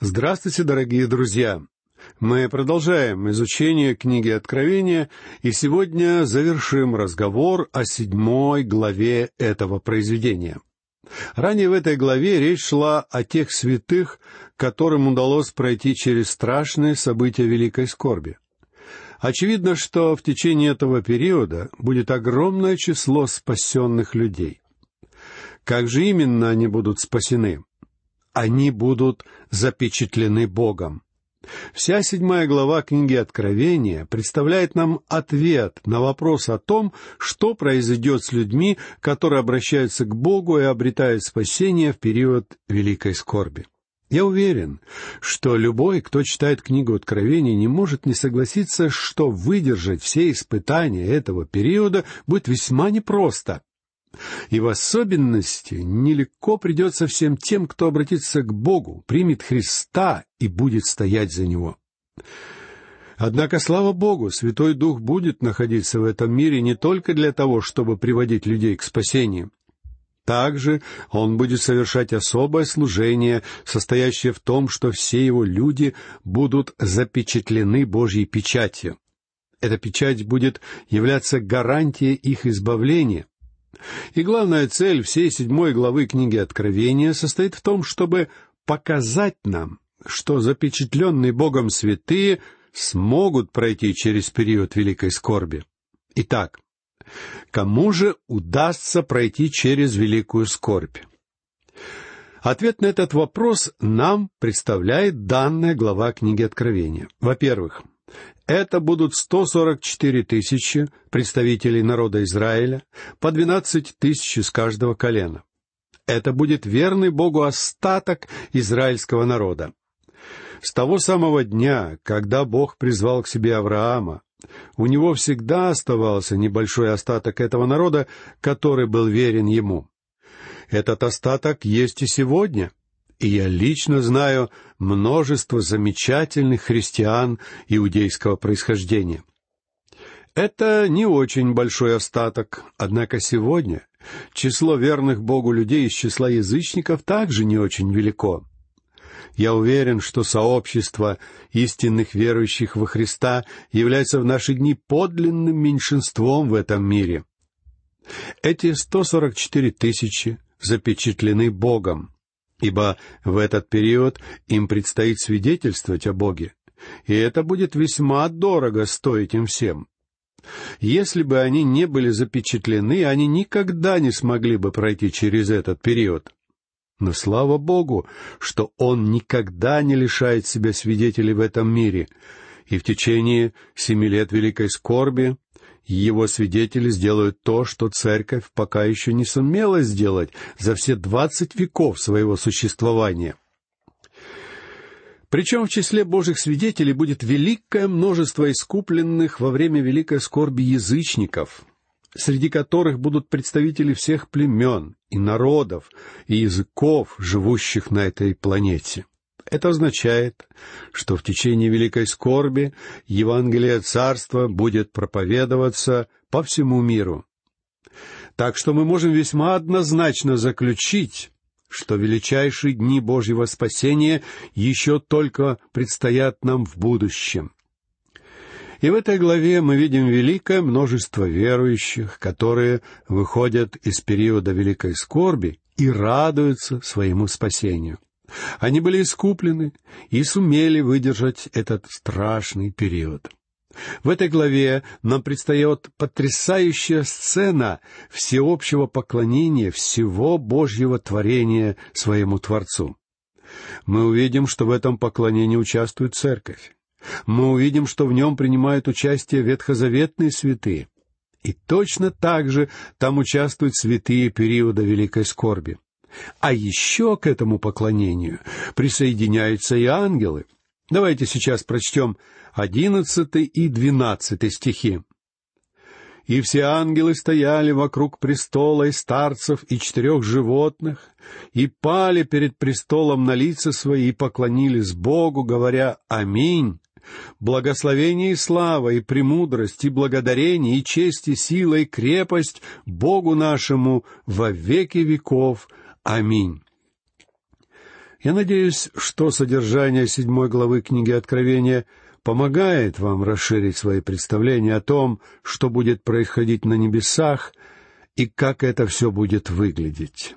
Здравствуйте, дорогие друзья! Мы продолжаем изучение книги Откровения и сегодня завершим разговор о седьмой главе этого произведения. Ранее в этой главе речь шла о тех святых, которым удалось пройти через страшные события великой скорби. Очевидно, что в течение этого периода будет огромное число спасенных людей. Как же именно они будут спасены? Они будут запечатлены Богом. Вся седьмая глава книги Откровения представляет нам ответ на вопрос о том, что произойдет с людьми, которые обращаются к Богу и обретают спасение в период великой скорби. Я уверен, что любой, кто читает книгу Откровения, не может не согласиться, что выдержать все испытания этого периода будет весьма непросто. И в особенности нелегко придется всем тем, кто обратится к Богу, примет Христа и будет стоять за Него. Однако, слава Богу, Святой Дух будет находиться в этом мире не только для того, чтобы приводить людей к спасению. Также Он будет совершать особое служение, состоящее в том, что все Его люди будут запечатлены Божьей печатью. Эта печать будет являться гарантией их избавления, и главная цель всей седьмой главы книги Откровения состоит в том, чтобы показать нам, что запечатленные Богом святые смогут пройти через период великой скорби. Итак, кому же удастся пройти через великую скорбь? Ответ на этот вопрос нам представляет данная глава книги Откровения. Во-первых, это будут 144 тысячи представителей народа Израиля, по 12 тысяч из каждого колена. Это будет верный Богу остаток израильского народа. С того самого дня, когда Бог призвал к себе Авраама, у него всегда оставался небольшой остаток этого народа, который был верен ему. Этот остаток есть и сегодня, и я лично знаю множество замечательных христиан иудейского происхождения. Это не очень большой остаток, однако сегодня число верных Богу людей из числа язычников также не очень велико. Я уверен, что сообщество истинных верующих во Христа является в наши дни подлинным меньшинством в этом мире. Эти 144 тысячи запечатлены Богом ибо в этот период им предстоит свидетельствовать о Боге, и это будет весьма дорого стоить им всем. Если бы они не были запечатлены, они никогда не смогли бы пройти через этот период. Но слава Богу, что Он никогда не лишает себя свидетелей в этом мире, и в течение семи лет великой скорби его свидетели сделают то, что церковь пока еще не сумела сделать за все двадцать веков своего существования. Причем в числе Божьих свидетелей будет великое множество искупленных во время великой скорби язычников, среди которых будут представители всех племен и народов и языков, живущих на этой планете. Это означает, что в течение Великой Скорби Евангелие Царства будет проповедоваться по всему миру. Так что мы можем весьма однозначно заключить, что величайшие дни Божьего спасения еще только предстоят нам в будущем. И в этой главе мы видим великое множество верующих, которые выходят из периода великой скорби и радуются своему спасению. Они были искуплены и сумели выдержать этот страшный период. В этой главе нам предстает потрясающая сцена всеобщего поклонения всего Божьего творения своему Творцу. Мы увидим, что в этом поклонении участвует Церковь. Мы увидим, что в нем принимают участие ветхозаветные святые. И точно так же там участвуют святые периода Великой Скорби. А еще к этому поклонению присоединяются и ангелы. Давайте сейчас прочтем одиннадцатый и двенадцатый стихи. «И все ангелы стояли вокруг престола и старцев и четырех животных, и пали перед престолом на лица свои и поклонились Богу, говоря «Аминь». Благословение и слава, и премудрость, и благодарение, и честь, и сила, и крепость Богу нашему во веки веков. Аминь. Я надеюсь, что содержание седьмой главы книги Откровения помогает вам расширить свои представления о том, что будет происходить на небесах и как это все будет выглядеть.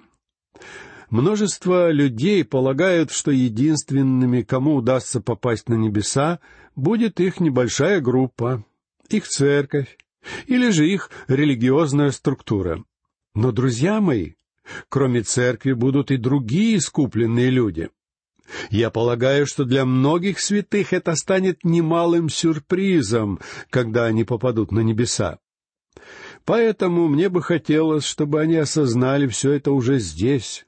Множество людей полагают, что единственными, кому удастся попасть на небеса, будет их небольшая группа, их церковь или же их религиозная структура. Но, друзья мои, кроме церкви будут и другие искупленные люди. Я полагаю, что для многих святых это станет немалым сюрпризом, когда они попадут на небеса. Поэтому мне бы хотелось, чтобы они осознали все это уже здесь,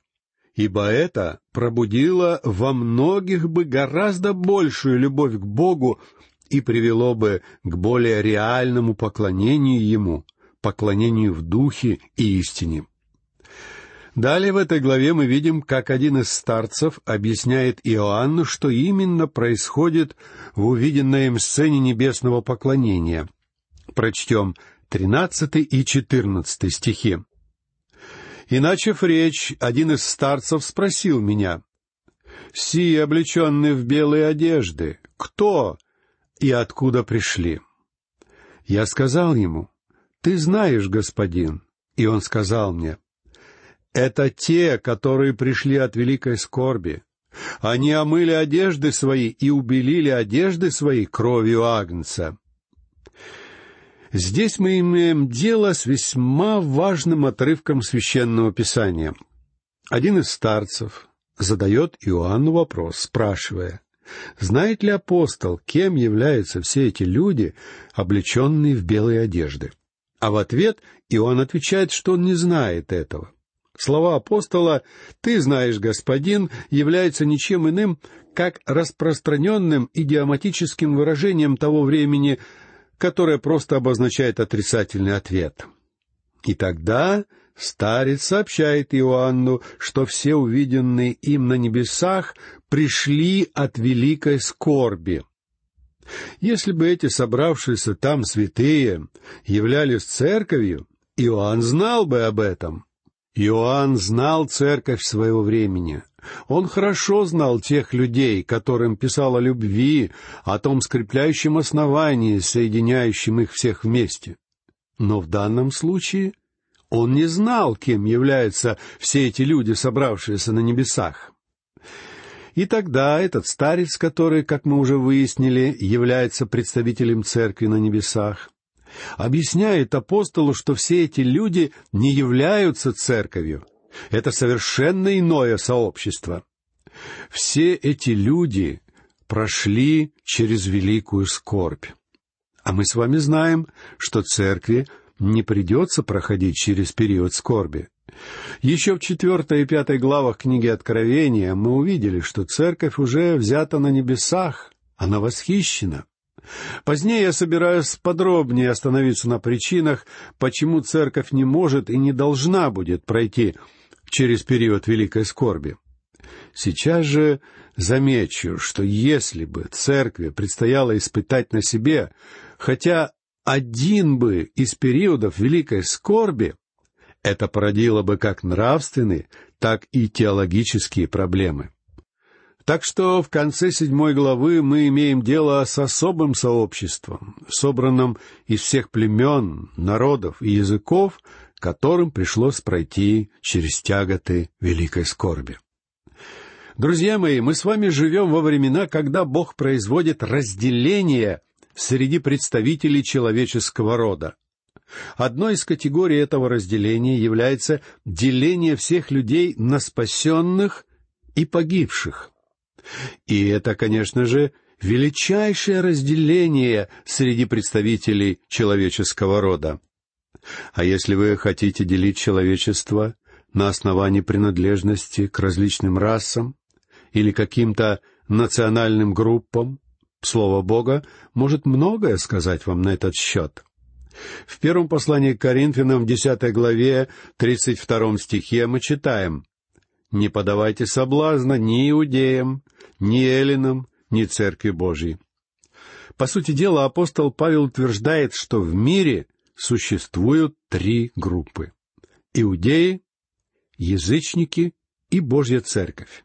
ибо это пробудило во многих бы гораздо большую любовь к Богу и привело бы к более реальному поклонению Ему, поклонению в духе и истине. Далее в этой главе мы видим, как один из старцев объясняет Иоанну, что именно происходит в увиденной им сцене небесного поклонения. Прочтем тринадцатый и четырнадцатый стихи. И, начав речь, один из старцев спросил меня, «Си, облеченные в белые одежды, кто и откуда пришли?» Я сказал ему, «Ты знаешь, господин». И он сказал мне, «Это те, которые пришли от великой скорби. Они омыли одежды свои и убелили одежды свои кровью Агнца. Здесь мы имеем дело с весьма важным отрывком священного писания. Один из старцев задает Иоанну вопрос, спрашивая, знает ли апостол, кем являются все эти люди, облеченные в белые одежды? А в ответ Иоанн отвечает, что он не знает этого. Слова апостола «Ты знаешь, господин» являются ничем иным, как распространенным идиоматическим выражением того времени, которое просто обозначает отрицательный ответ. И тогда старец сообщает Иоанну, что все увиденные им на небесах пришли от великой скорби. Если бы эти собравшиеся там святые являлись церковью, Иоанн знал бы об этом. Иоанн знал церковь своего времени. Он хорошо знал тех людей, которым писал о любви, о том скрепляющем основании, соединяющем их всех вместе. Но в данном случае он не знал, кем являются все эти люди, собравшиеся на небесах. И тогда этот старец, который, как мы уже выяснили, является представителем церкви на небесах, объясняет апостолу, что все эти люди не являются церковью, это совершенно иное сообщество. Все эти люди прошли через великую скорбь. А мы с вами знаем, что церкви не придется проходить через период скорби. Еще в четвертой и пятой главах книги Откровения мы увидели, что церковь уже взята на небесах, она восхищена. Позднее я собираюсь подробнее остановиться на причинах, почему церковь не может и не должна будет пройти через период великой скорби. Сейчас же замечу, что если бы церкви предстояло испытать на себе хотя один бы из периодов великой скорби, это породило бы как нравственные, так и теологические проблемы. Так что в конце седьмой главы мы имеем дело с особым сообществом, собранным из всех племен, народов и языков, которым пришлось пройти через тяготы великой скорби. Друзья мои, мы с вами живем во времена, когда Бог производит разделение среди представителей человеческого рода. Одной из категорий этого разделения является деление всех людей на спасенных и погибших. И это, конечно же, величайшее разделение среди представителей человеческого рода. А если вы хотите делить человечество на основании принадлежности к различным расам или каким-то национальным группам, Слово Бога может многое сказать вам на этот счет. В первом послании к Коринфянам, в десятой главе, тридцать втором стихе мы читаем «Не подавайте соблазна ни иудеям, ни эллинам, ни Церкви Божьей». По сути дела, апостол Павел утверждает, что в мире существуют три группы — иудеи, язычники и Божья Церковь.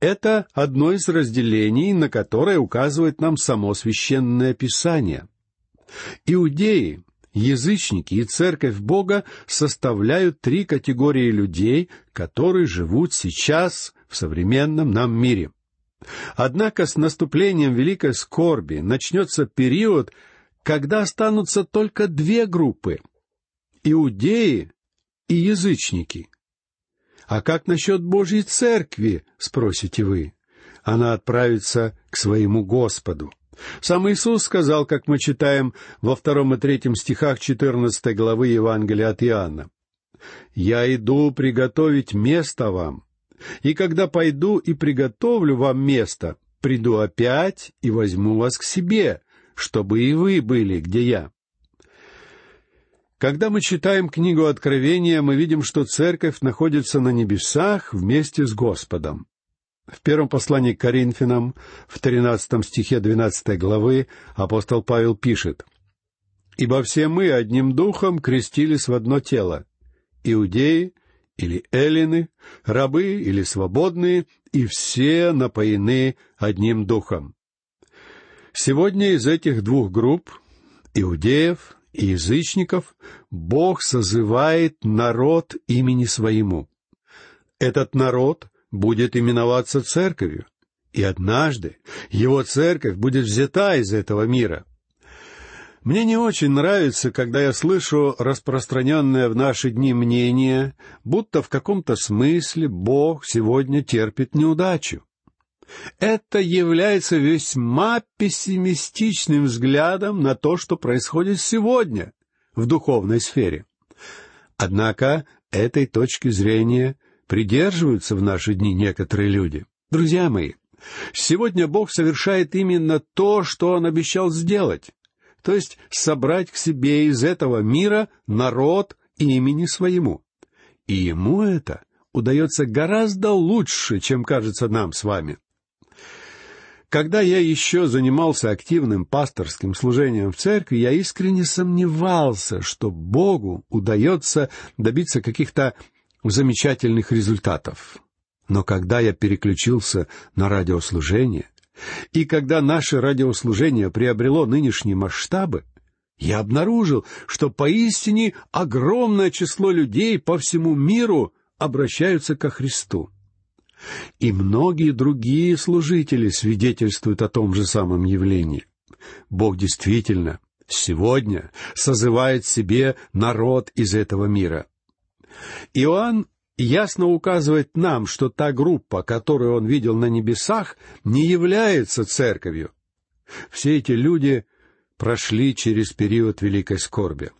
Это одно из разделений, на которое указывает нам само священное писание. Иудеи, язычники и церковь Бога составляют три категории людей, которые живут сейчас в современном нам мире. Однако с наступлением великой скорби начнется период, когда останутся только две группы — иудеи и язычники. А как насчет Божьей Церкви, спросите вы? Она отправится к своему Господу. Сам Иисус сказал, как мы читаем во втором и третьем стихах четырнадцатой главы Евангелия от Иоанна. «Я иду приготовить место вам, и когда пойду и приготовлю вам место, приду опять и возьму вас к себе, чтобы и вы были, где я». Когда мы читаем книгу Откровения, мы видим, что церковь находится на небесах вместе с Господом. В первом послании к Коринфянам, в тринадцатом стихе двенадцатой главы, апостол Павел пишет, «Ибо все мы одним духом крестились в одно тело, иудеи или эллины, рабы или свободные, и все напоены одним духом». Сегодня из этих двух групп, иудеев и язычников Бог созывает народ имени своему. Этот народ будет именоваться церковью, и однажды его церковь будет взята из этого мира. Мне не очень нравится, когда я слышу распространенное в наши дни мнение, будто в каком-то смысле Бог сегодня терпит неудачу. Это является весьма пессимистичным взглядом на то, что происходит сегодня в духовной сфере. Однако этой точки зрения придерживаются в наши дни некоторые люди. Друзья мои, сегодня Бог совершает именно то, что Он обещал сделать, то есть собрать к себе из этого мира народ имени своему. И Ему это удается гораздо лучше, чем кажется нам с вами. Когда я еще занимался активным пасторским служением в церкви, я искренне сомневался, что Богу удается добиться каких-то замечательных результатов. Но когда я переключился на радиослужение, и когда наше радиослужение приобрело нынешние масштабы, я обнаружил, что поистине огромное число людей по всему миру обращаются ко Христу. И многие другие служители свидетельствуют о том же самом явлении. Бог действительно сегодня созывает себе народ из этого мира. Иоанн ясно указывает нам, что та группа, которую он видел на небесах, не является церковью. Все эти люди прошли через период великой скорби.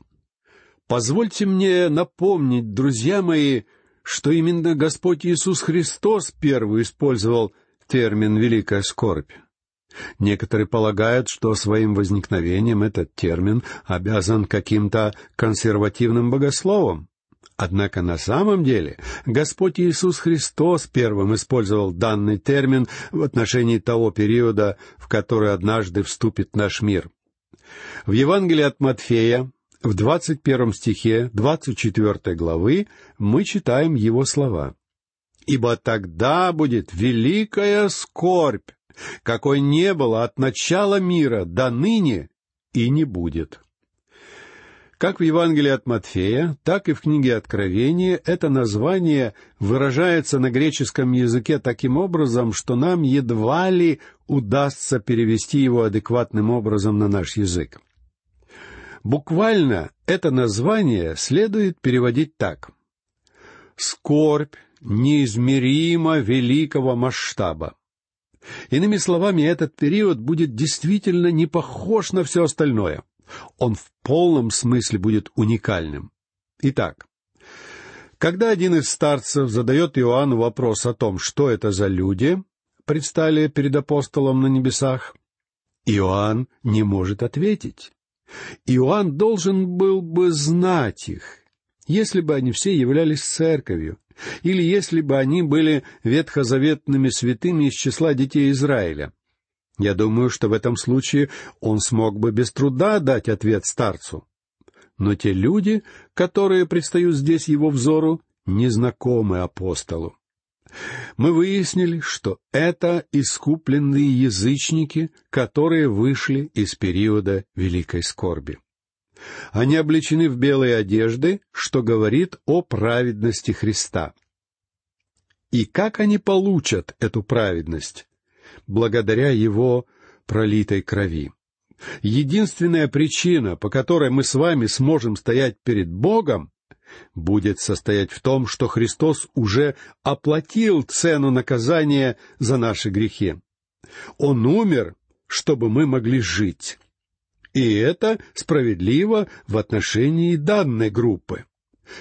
Позвольте мне напомнить, друзья мои, что именно Господь Иисус Христос первый использовал термин «великая скорбь». Некоторые полагают, что своим возникновением этот термин обязан каким-то консервативным богословом. Однако на самом деле Господь Иисус Христос первым использовал данный термин в отношении того периода, в который однажды вступит наш мир. В Евангелии от Матфея, в двадцать первом стихе двадцать четвертой главы мы читаем его слова. «Ибо тогда будет великая скорбь, какой не было от начала мира до ныне и не будет». Как в Евангелии от Матфея, так и в книге Откровения это название выражается на греческом языке таким образом, что нам едва ли удастся перевести его адекватным образом на наш язык. Буквально это название следует переводить так. «Скорбь неизмеримо великого масштаба». Иными словами, этот период будет действительно не похож на все остальное. Он в полном смысле будет уникальным. Итак, когда один из старцев задает Иоанну вопрос о том, что это за люди, предстали перед апостолом на небесах, Иоанн не может ответить. Иоанн должен был бы знать их, если бы они все являлись церковью, или если бы они были ветхозаветными святыми из числа детей Израиля. Я думаю, что в этом случае он смог бы без труда дать ответ старцу. Но те люди, которые предстают здесь его взору, незнакомы апостолу. Мы выяснили, что это искупленные язычники, которые вышли из периода великой скорби. Они облечены в белые одежды, что говорит о праведности Христа. И как они получат эту праведность? Благодаря Его пролитой крови. Единственная причина, по которой мы с вами сможем стоять перед Богом, будет состоять в том, что Христос уже оплатил цену наказания за наши грехи. Он умер, чтобы мы могли жить. И это справедливо в отношении данной группы.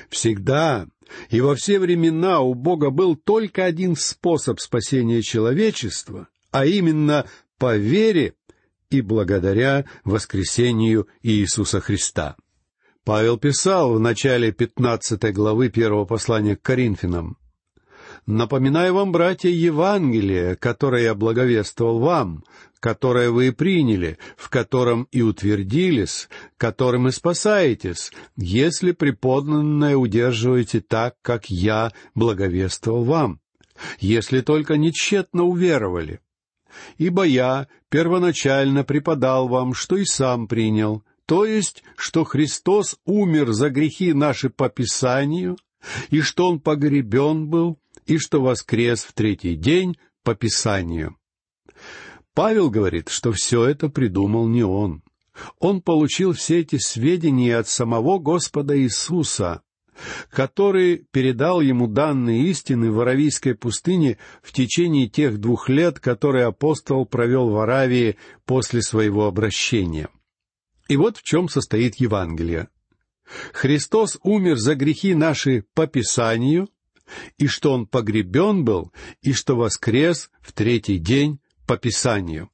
Всегда и во все времена у Бога был только один способ спасения человечества, а именно по вере и благодаря воскресению Иисуса Христа. Павел писал в начале пятнадцатой главы первого послания к Коринфянам, «Напоминаю вам, братья, Евангелие, которое я благовествовал вам, которое вы и приняли, в котором и утвердились, которым и спасаетесь, если преподанное удерживаете так, как я благовествовал вам, если только нечетно уверовали. Ибо я первоначально преподал вам, что и сам принял, то есть, что Христос умер за грехи наши по Писанию, и что Он погребен был, и что воскрес в третий день по Писанию. Павел говорит, что все это придумал не он. Он получил все эти сведения от самого Господа Иисуса, который передал ему данные истины в Аравийской пустыне в течение тех двух лет, которые апостол провел в Аравии после своего обращения. И вот в чем состоит Евангелие. Христос умер за грехи наши по Писанию, и что Он погребен был, и что воскрес в третий день по Писанию.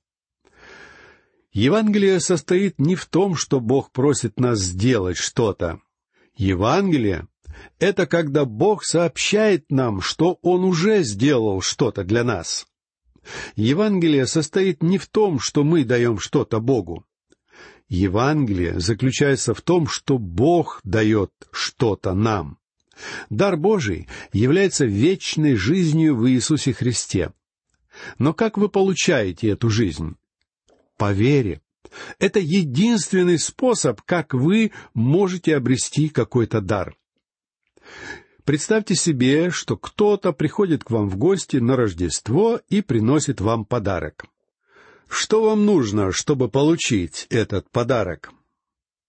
Евангелие состоит не в том, что Бог просит нас сделать что-то. Евангелие — это когда Бог сообщает нам, что Он уже сделал что-то для нас. Евангелие состоит не в том, что мы даем что-то Богу. Евангелие заключается в том, что Бог дает что-то нам. Дар Божий является вечной жизнью в Иисусе Христе. Но как вы получаете эту жизнь? По вере. Это единственный способ, как вы можете обрести какой-то дар. Представьте себе, что кто-то приходит к вам в гости на Рождество и приносит вам подарок. Что вам нужно, чтобы получить этот подарок?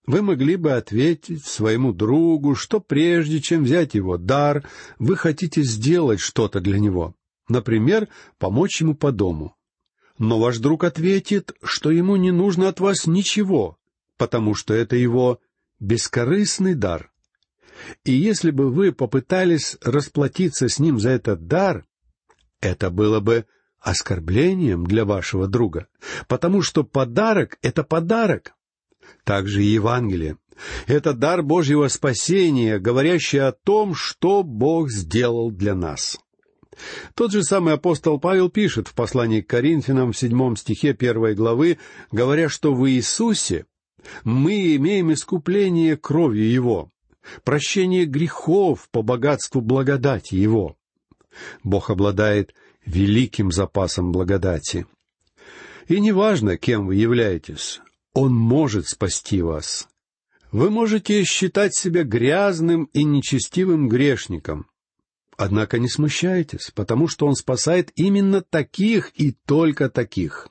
Вы могли бы ответить своему другу, что прежде чем взять его дар, вы хотите сделать что-то для него. Например, помочь ему по дому. Но ваш друг ответит, что ему не нужно от вас ничего, потому что это его бескорыстный дар. И если бы вы попытались расплатиться с ним за этот дар, это было бы оскорблением для вашего друга, потому что подарок — это подарок. Также и Евангелие. Это дар Божьего спасения, говорящий о том, что Бог сделал для нас. Тот же самый апостол Павел пишет в послании к Коринфянам в седьмом стихе первой главы, говоря, что в Иисусе мы имеем искупление кровью Его, прощение грехов по богатству благодати Его. Бог обладает великим запасом благодати. И неважно, кем вы являетесь, Он может спасти вас. Вы можете считать себя грязным и нечестивым грешником, Однако не смущайтесь, потому что Он спасает именно таких и только таких.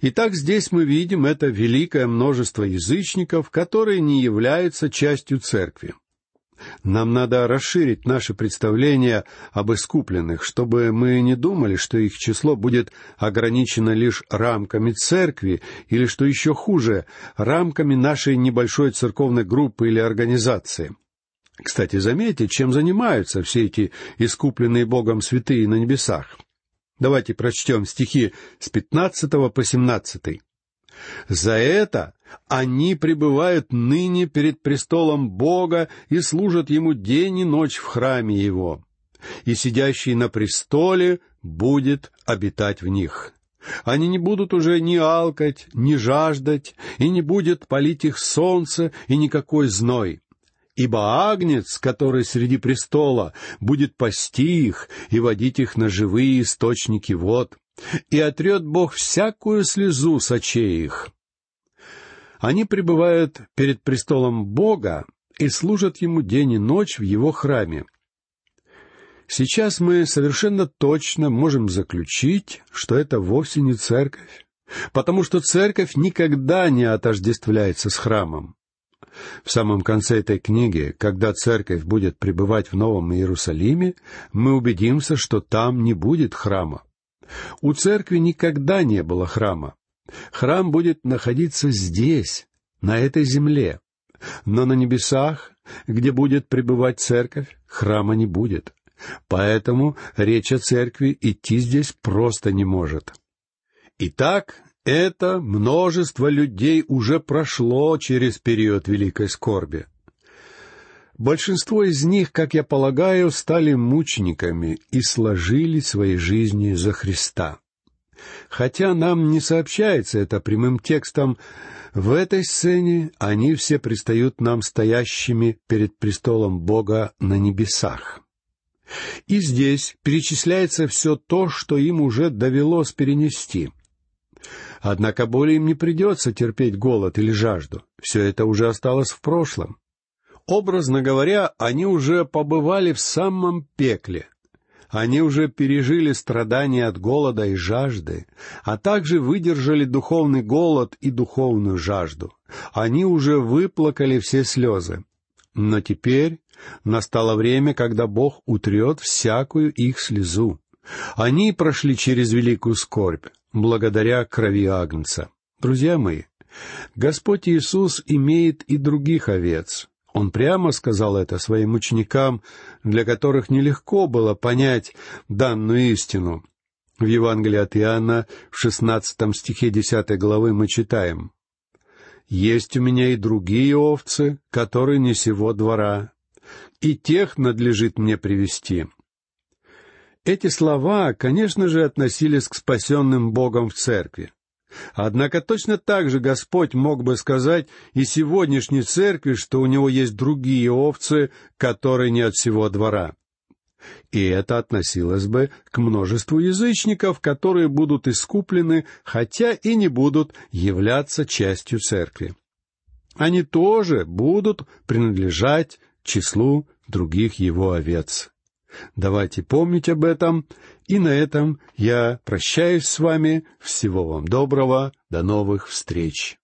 Итак, здесь мы видим это великое множество язычников, которые не являются частью церкви. Нам надо расширить наше представление об искупленных, чтобы мы не думали, что их число будет ограничено лишь рамками церкви, или, что еще хуже, рамками нашей небольшой церковной группы или организации. Кстати, заметьте, чем занимаются все эти искупленные Богом святые на небесах. Давайте прочтем стихи с пятнадцатого по семнадцатый. «За это они пребывают ныне перед престолом Бога и служат Ему день и ночь в храме Его, и сидящий на престоле будет обитать в них». Они не будут уже ни алкать, ни жаждать, и не будет палить их солнце и никакой зной, Ибо Агнец, который среди престола, будет пасти их и водить их на живые источники вод, и отрет Бог всякую слезу с очей их. Они пребывают перед престолом Бога и служат Ему день и ночь в Его храме. Сейчас мы совершенно точно можем заключить, что это вовсе не церковь, потому что церковь никогда не отождествляется с храмом. В самом конце этой книги, когда церковь будет пребывать в Новом Иерусалиме, мы убедимся, что там не будет храма. У церкви никогда не было храма. Храм будет находиться здесь, на этой земле. Но на небесах, где будет пребывать церковь, храма не будет. Поэтому речь о церкви идти здесь просто не может. Итак, это множество людей уже прошло через период великой скорби. Большинство из них, как я полагаю, стали мучениками и сложили свои жизни за Христа. Хотя нам не сообщается это прямым текстом, в этой сцене они все предстают нам стоящими перед престолом Бога на небесах. И здесь перечисляется все то, что им уже довелось перенести. Однако более им не придется терпеть голод или жажду. Все это уже осталось в прошлом. Образно говоря, они уже побывали в самом пекле. Они уже пережили страдания от голода и жажды, а также выдержали духовный голод и духовную жажду. Они уже выплакали все слезы. Но теперь настало время, когда Бог утрет всякую их слезу. Они прошли через великую скорбь, благодаря крови Агнца. Друзья мои, Господь Иисус имеет и других овец, он прямо сказал это своим ученикам, для которых нелегко было понять данную истину. В Евангелии от Иоанна в шестнадцатом стихе десятой главы мы читаем «Есть у меня и другие овцы, которые не сего двора, и тех надлежит мне привести». Эти слова, конечно же, относились к спасенным Богом в церкви. Однако точно так же Господь мог бы сказать и сегодняшней церкви, что у него есть другие овцы, которые не от всего двора. И это относилось бы к множеству язычников, которые будут искуплены, хотя и не будут являться частью церкви. Они тоже будут принадлежать числу других его овец. Давайте помнить об этом. И на этом я прощаюсь с вами. Всего вам доброго. До новых встреч.